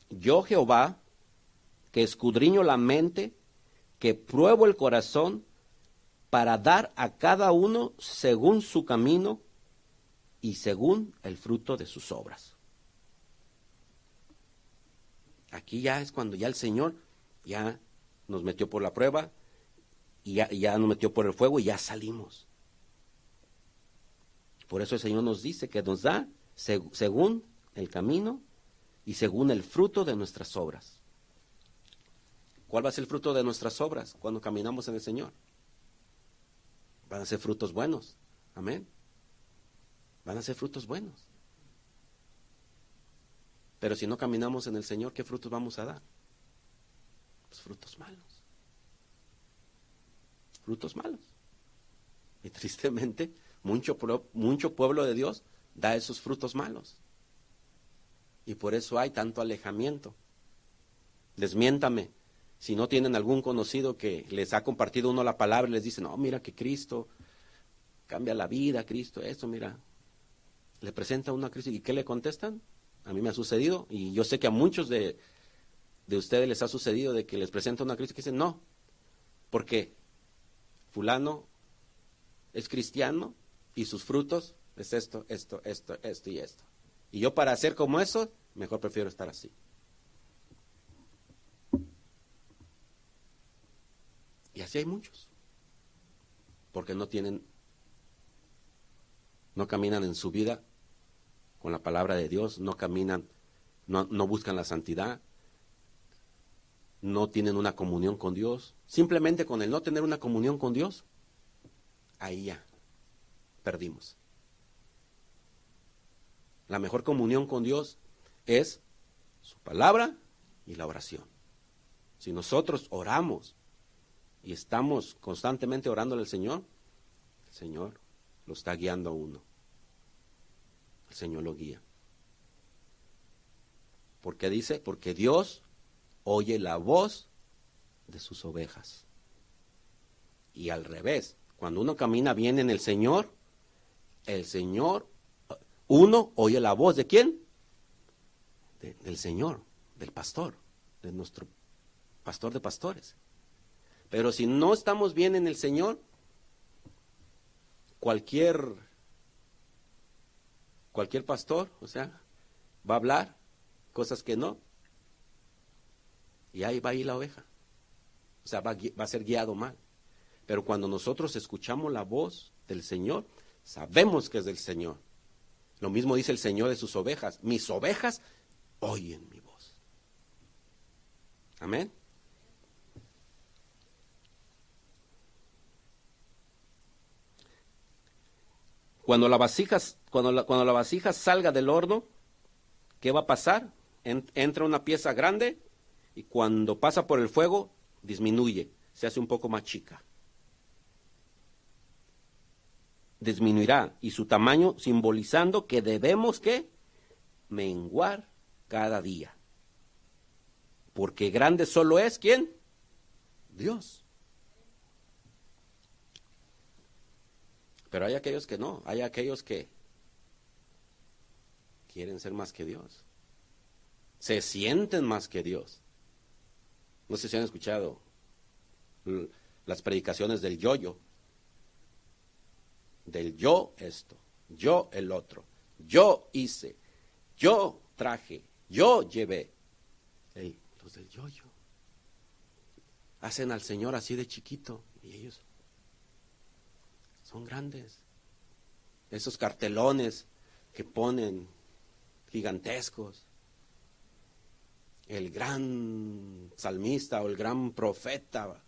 yo Jehová, que escudriño la mente, que pruebo el corazón, para dar a cada uno según su camino y según el fruto de sus obras. Aquí ya es cuando ya el Señor ya nos metió por la prueba y ya, ya nos metió por el fuego y ya salimos. Por eso el Señor nos dice que nos da según el camino y según el fruto de nuestras obras. ¿Cuál va a ser el fruto de nuestras obras cuando caminamos en el Señor? Van a ser frutos buenos. Amén. Van a ser frutos buenos. Pero si no caminamos en el Señor, ¿qué frutos vamos a dar? Pues frutos malos. Frutos malos. Y tristemente, mucho, mucho pueblo de Dios da esos frutos malos. Y por eso hay tanto alejamiento. Desmiéntame. Si no tienen algún conocido que les ha compartido uno la palabra y les dice, no, mira que Cristo cambia la vida, Cristo, esto, mira. Le presenta una crisis y ¿qué le contestan? A mí me ha sucedido y yo sé que a muchos de, de ustedes les ha sucedido de que les presenta una crisis que dicen, no, porque fulano es cristiano y sus frutos es esto, esto, esto, esto y esto. Y yo para hacer como eso, mejor prefiero estar así. Y así hay muchos. Porque no tienen, no caminan en su vida con la palabra de Dios, no caminan, no, buscan la santidad, no tienen una comunión con Dios. Simplemente con el no tener una comunión con Dios, ahí ya perdimos. La mejor comunión con Dios es su palabra y la oración. Si nosotros oramos y estamos constantemente orando al Señor, el Señor lo está guiando a uno. Señor lo guía. ¿Por qué dice? Porque Dios oye la voz de sus ovejas. Y al revés, cuando uno camina bien en el Señor, el Señor uno oye la voz de quién? del Señor, del pastor, de nuestro pastor de pastores. Pero si no estamos bien en el Señor, cualquier cualquier pastor, o sea, va a hablar cosas que no. Y ahí va a ir la oveja. O sea, va va a ser guiado mal. Pero cuando nosotros escuchamos la voz del Señor, sabemos que es del Señor. Lo mismo dice el Señor de sus ovejas. Mis ovejas oyen mi voz. Amén. Cuando la vasija, cuando la, cuando la vasija salga del horno, ¿qué va a pasar? entra una pieza grande y cuando pasa por el fuego disminuye, se hace un poco más chica. disminuirá y su tamaño simbolizando que debemos que menguar cada día. Porque grande solo es quién? Dios. Pero hay aquellos que no, hay aquellos que quieren ser más que Dios. Se sienten más que Dios. No sé si han escuchado las predicaciones del yoyo del yo esto, yo el otro, yo hice, yo traje, yo llevé. los del yo, yo. Hacen al Señor así de chiquito y ellos son grandes. Esos cartelones que ponen gigantescos. El gran salmista o el gran profeta.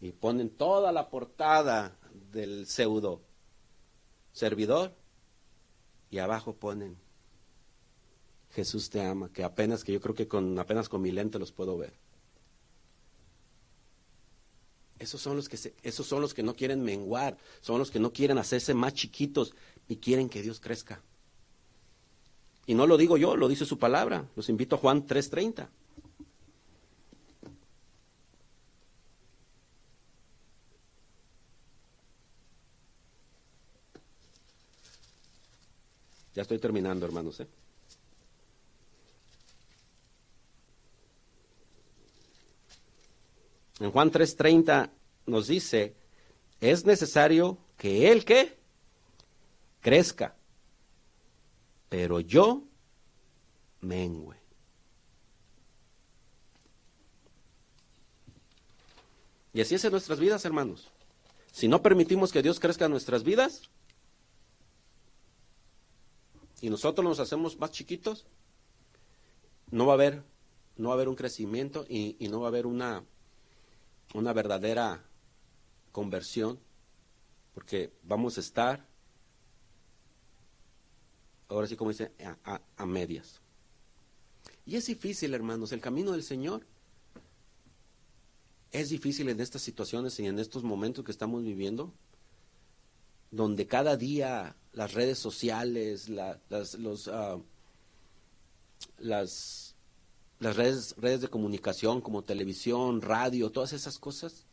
Y ponen toda la portada del pseudo servidor y abajo ponen Jesús te ama, que apenas que yo creo que con apenas con mi lente los puedo ver. Esos son los que esos son los que no quieren menguar, son los que no quieren hacerse más chiquitos y quieren que Dios crezca. Y no lo digo yo, lo dice su palabra. Los invito a Juan 3:30. Ya estoy terminando, hermanos. ¿eh? En Juan 3:30 nos dice, es necesario que Él que crezca, pero yo mengüe. Y así es en nuestras vidas, hermanos. Si no permitimos que Dios crezca en nuestras vidas y nosotros nos hacemos más chiquitos, no va a haber, no va a haber un crecimiento y, y no va a haber una, una verdadera conversión, porque vamos a estar, ahora sí como dice, a, a medias. Y es difícil, hermanos, el camino del Señor es difícil en estas situaciones y en estos momentos que estamos viviendo, donde cada día las redes sociales, las, ah, las, las redes, redes de comunicación como televisión, radio, todas esas cosas,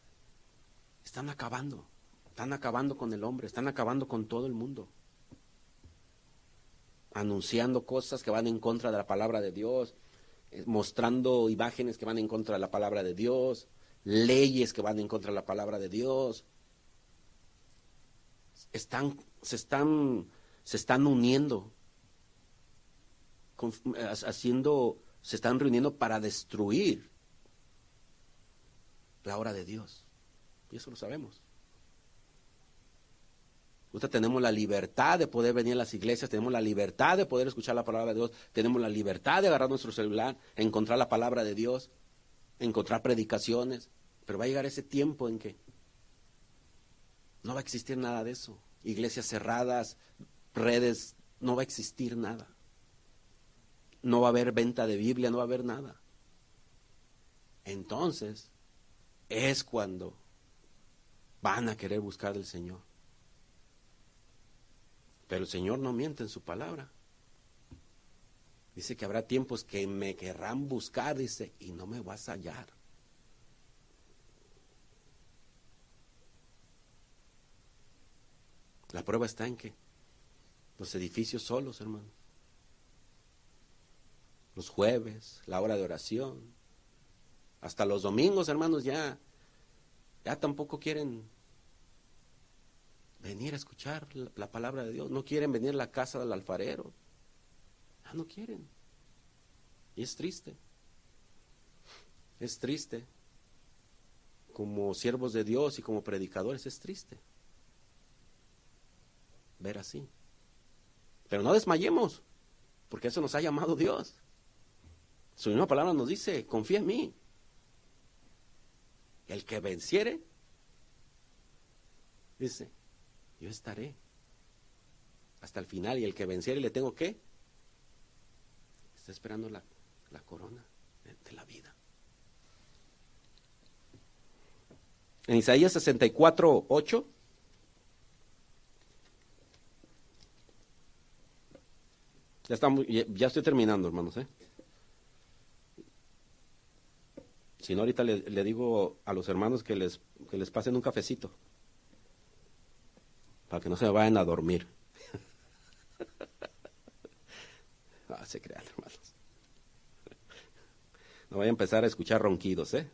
están acabando, están acabando con el hombre, están acabando con todo el mundo, anunciando cosas que van en contra de la palabra de Dios, eh, mostrando imágenes que van en contra de la palabra de Dios, leyes que van en contra de la palabra de Dios. Están, se, están, se están uniendo, haciendo, se están reuniendo para destruir la obra de Dios. Y eso lo sabemos. Nosotros tenemos la libertad de poder venir a las iglesias, tenemos la libertad de poder escuchar la palabra de Dios, tenemos la libertad de agarrar nuestro celular, encontrar la palabra de Dios, encontrar predicaciones. Pero va a llegar ese tiempo en que no va a existir nada de eso. Iglesias cerradas, redes, no va a existir nada. No va a haber venta de Biblia, no va a haber nada. Entonces es cuando van a querer buscar al Señor. Pero el Señor no miente en su palabra. Dice que habrá tiempos que me querrán buscar, dice, y no me vas a hallar. La prueba está en que los edificios solos, hermano. Los jueves, la hora de oración, hasta los domingos, hermanos, ya, ya tampoco quieren venir a escuchar la, palabra de Dios. No quieren venir a la casa del alfarero. Ya no quieren. Y es triste. Es triste. Como siervos de Dios y como predicadores es triste ver así. Pero no desmayemos, porque eso nos ha llamado Dios. Su misma palabra nos dice, confía en mí. El que venciere, dice, yo estaré hasta el final y el que venciere le tengo que, está esperando la, la corona de, de la vida. En Isaías 64, 8 Ya, ya estoy terminando, hermanos. ¿eh? Si no, ahorita le, digo a los hermanos que les, que les pasen un cafecito. Para que no se vayan a dormir. ah, se crean, hermanos. No voy a empezar a escuchar ronquidos, ¿eh?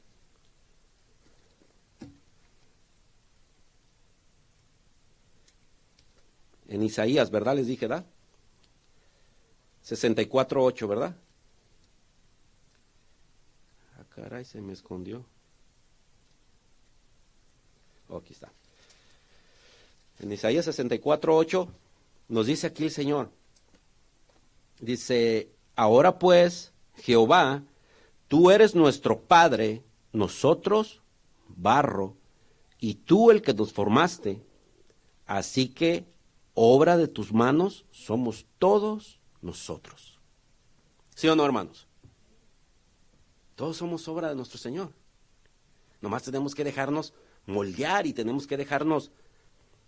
En Isaías, ¿verdad? Les dije, ¿verdad? 64.8, ¿verdad? Caray, se me escondió. Oh, aquí está. En Isaías 64.8 nos dice aquí el Señor. Dice, ahora pues, Jehová, tú eres nuestro Padre, nosotros barro, y tú el que nos formaste. Así que, obra de tus manos, somos todos nosotros. ¿Sí o no, hermanos? Todos somos obra de nuestro Señor. Nomás tenemos que dejarnos moldear y tenemos que dejarnos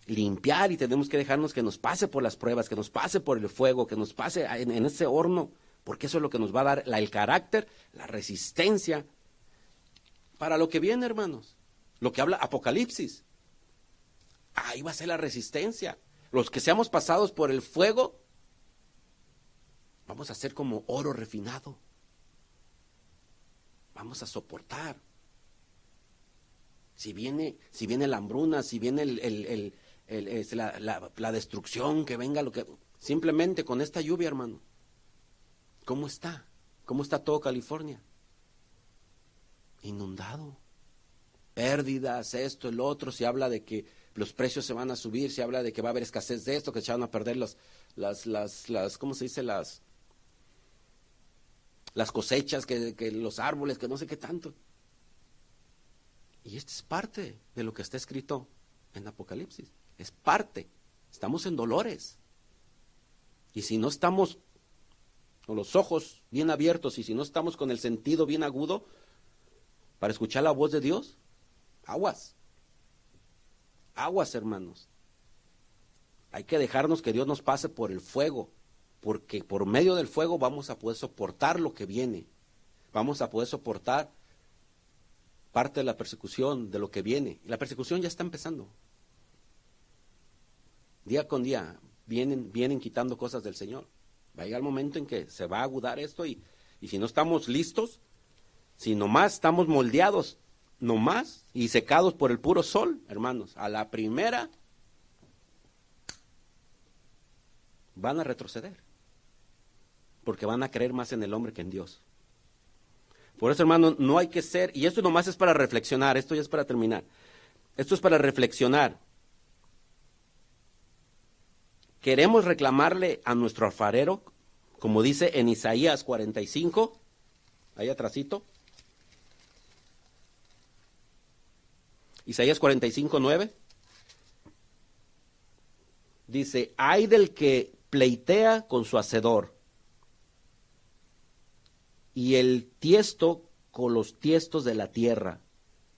limpiar y tenemos que dejarnos que nos pase por las pruebas, que nos pase por el fuego, que nos pase en, ese horno, porque eso es lo que nos va a dar el carácter, la resistencia para lo que viene, hermanos. Lo que habla Apocalipsis. Ahí va a ser la resistencia. Los que seamos pasados por el fuego, Vamos a ser como oro refinado. Vamos a soportar. Si viene, si viene la hambruna, si viene el, la, la destrucción, que venga lo que... Simplemente con esta lluvia, hermano. ¿Cómo está? ¿Cómo está todo California? Inundado. Pérdidas, esto, el otro. Se habla de que los precios se van a subir, se habla de que va a haber escasez de esto, que se van a perder las, las, las, las ¿cómo se dice? Las, las cosechas, que, los árboles, que no sé qué tanto. Y esto es parte de lo que está escrito en Apocalipsis. Es parte. Estamos en dolores. Y si no estamos con los ojos bien abiertos y si no estamos con el sentido bien agudo para escuchar la voz de Dios, aguas. Aguas, hermanos. Hay que dejarnos que Dios nos pase por el fuego, porque por medio del fuego vamos a poder soportar lo que viene. Vamos a poder soportar parte de la persecución, de lo que viene. Y la persecución ya está empezando. Día con día vienen, vienen quitando cosas del Señor. Va a llegar el momento en que se va a agudar esto y, y si no estamos listos, si nomás estamos moldeados, nomás, y secados por el puro sol, hermanos, a la primera van a retroceder. Porque van a creer más en el hombre que en Dios. Por eso, hermano, no hay que ser, y esto nomás es para reflexionar, esto ya es para terminar. Esto es para reflexionar. Queremos reclamarle a nuestro alfarero, como dice en Isaías 45, ahí atrásito. Isaías 45, 9. Dice, hay del que pleitea con su hacedor y el tiesto con los tiestos de la tierra.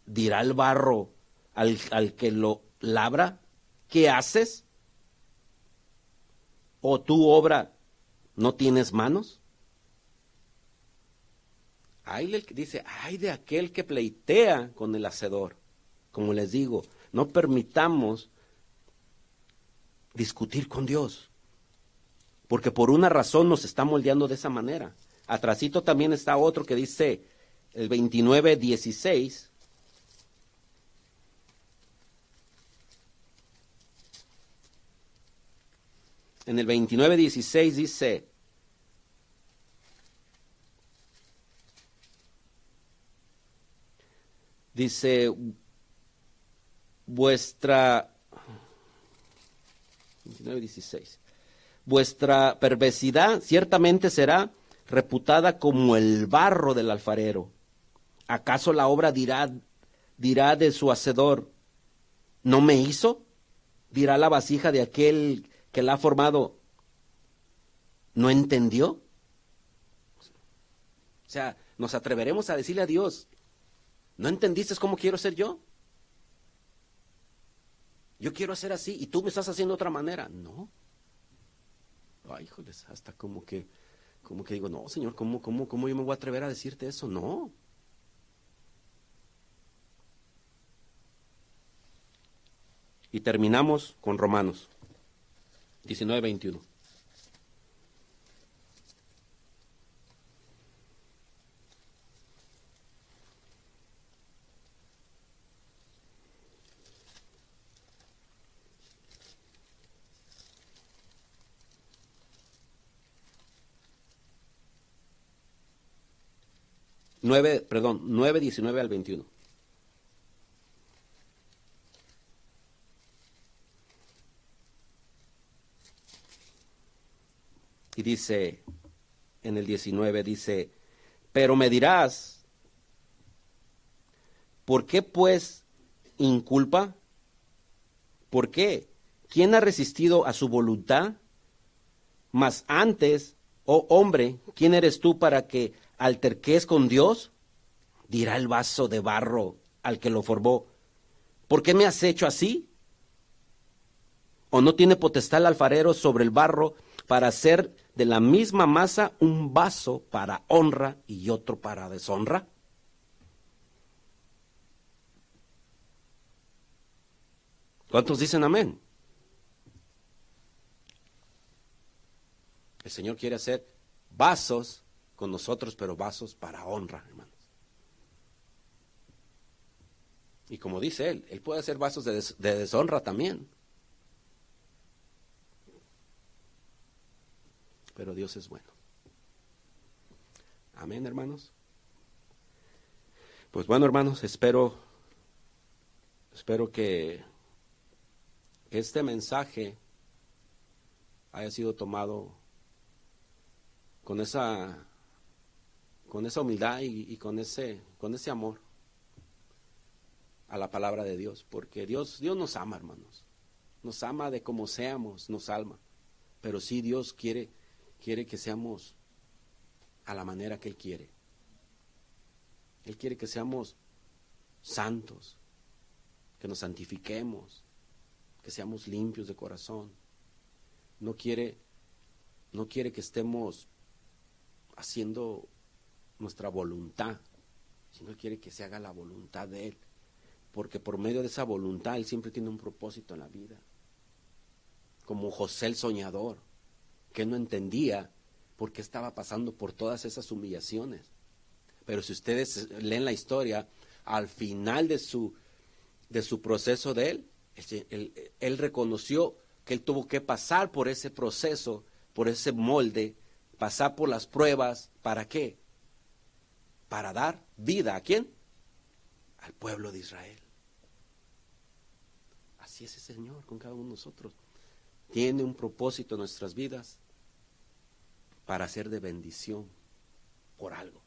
Dirá el barro al, al que lo labra, ¿qué haces? ¿O tu obra no tienes manos? Hay dice, hay de aquel que pleitea con el hacedor. Como les digo, no permitamos discutir con Dios, porque por una razón nos está moldeando de esa manera. Atrasito también está otro que dice el 29.16. En el 29.16 dice, dice, vuestra, 29.16, vuestra perversidad ciertamente será reputada como el barro del alfarero. ¿Acaso la obra dirá, dirá de su hacedor, ¿no me hizo? Dirá la vasija de aquel que la ha formado, ¿no entendió? O sea, nos atreveremos a decirle a Dios, ¿no entendiste cómo quiero ser yo? Yo quiero hacer así y tú me estás haciendo de otra manera. No. Ay, híjoles, hasta como que como que digo, no, Señor, ¿cómo, cómo, ¿cómo yo me voy a atrever a decirte eso? No. Y terminamos con Romanos 19, 21. Nueve, perdón, 9, 19 al 21. Y dice, en el 19 dice, pero me dirás, ¿por qué pues inculpa? ¿Por qué? ¿Quién ha resistido a su voluntad? Mas antes, oh hombre, ¿quién eres tú para que alterques con Dios? Dirá el vaso de barro al que lo formó, ¿por qué me has hecho así? ¿O no tiene potestad el alfarero sobre el barro para hacer de la misma masa un vaso para honra y otro para deshonra? ¿Cuántos dicen amén? El Señor quiere hacer vasos con nosotros, pero vasos para honra, hermanos. Y como dice él, él puede hacer vasos de, de deshonra también. Pero Dios es bueno. Amén, hermanos. Pues bueno, hermanos, espero espero que este mensaje haya sido tomado con esa con esa humildad y, con ese con ese amor a la palabra de Dios, porque Dios Dios nos ama, hermanos. Nos ama de como seamos, nos alma. Pero sí Dios quiere quiere que seamos a la manera que Él quiere. Él quiere que seamos santos, que nos santifiquemos, que seamos limpios de corazón. No quiere, no quiere que estemos haciendo nuestra voluntad, sino quiere que se haga la voluntad de Él. Porque por medio de esa voluntad Él siempre tiene un propósito en la vida. Como José el soñador, que no entendía por qué estaba pasando por todas esas humillaciones. Pero si ustedes leen la historia, al final de su, de su proceso de él, él, él reconoció que él tuvo que pasar por ese proceso, por ese molde, pasar por las pruebas, ¿para qué? Para dar vida a quién? Al pueblo de Israel. Así es el Señor con cada uno de nosotros. Tiene un propósito en nuestras vidas para ser de bendición por algo.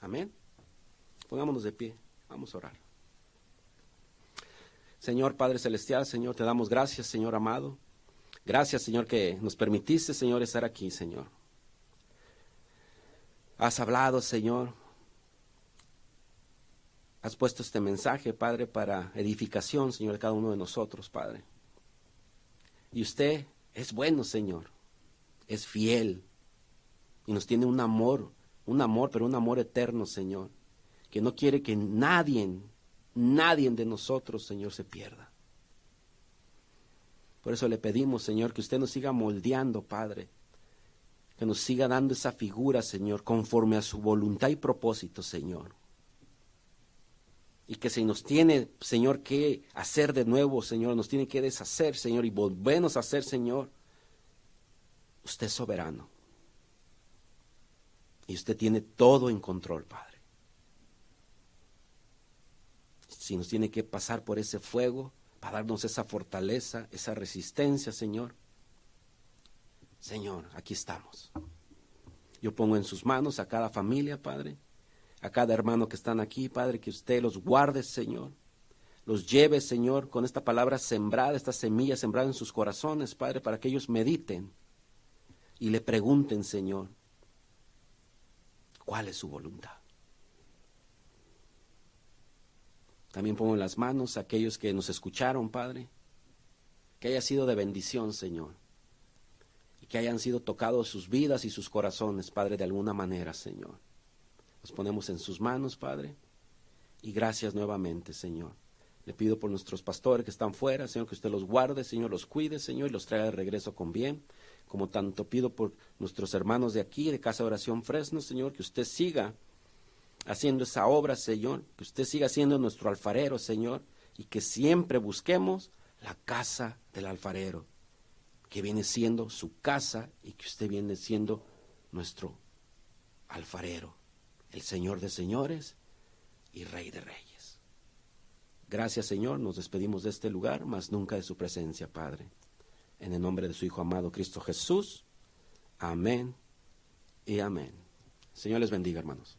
Amén. Pongámonos de pie. Vamos a orar. Señor Padre Celestial, Señor, te damos gracias, Señor amado. Gracias, Señor, que nos permitiste, Señor, estar aquí, Señor. Has hablado, Señor. Has puesto este mensaje, Padre, para edificación, Señor, de cada uno de nosotros, Padre. Y usted es bueno, Señor. Es fiel, y nos tiene un amor, un amor, pero un amor eterno, Señor, que no quiere que nadie, nadie de nosotros, Señor, se pierda. Por eso le pedimos, Señor, que usted nos siga moldeando, Padre, que nos siga dando esa figura, Señor, conforme a su voluntad y propósito, Señor. Y que si nos tiene, Señor, que hacer de nuevo, Señor, nos tiene que deshacer, Señor, y volvernos a hacer, Señor, usted es soberano. Y usted tiene todo en control, Padre. Si nos tiene que pasar por ese fuego para darnos esa fortaleza, esa resistencia, Señor. Señor, aquí estamos. Yo pongo en sus manos a cada familia, Padre, a cada hermano que están aquí, Padre, que usted los guarde, Señor. Los lleve, Señor, con esta palabra sembrada, esta semilla sembrada en sus corazones, Padre, para que ellos mediten y le pregunten, Señor, cuál es su voluntad. También pongo en las manos a aquellos que nos escucharon, Padre, que haya sido de bendición, Señor, y que hayan sido tocados sus vidas y sus corazones, Padre, de alguna manera, Señor. Los ponemos en sus manos, Padre, y gracias nuevamente, Señor. Le pido por nuestros pastores que están fuera, Señor, que usted los guarde, Señor, los cuide, Señor, y los traiga de regreso con bien. Como tanto pido por nuestros hermanos de aquí, de Casa de Oración Fresno, Señor, que usted siga haciendo esa obra, Señor, que usted siga siendo nuestro alfarero, Señor, y que siempre busquemos la casa del alfarero, que viene siendo su casa y que usted viene siendo nuestro alfarero, el Señor de señores y Rey de reyes. Gracias, Señor, nos despedimos de este lugar, mas nunca de su presencia, Padre. En el nombre de su Hijo amado Cristo Jesús. Amén y amén. Señor les bendiga, hermanos.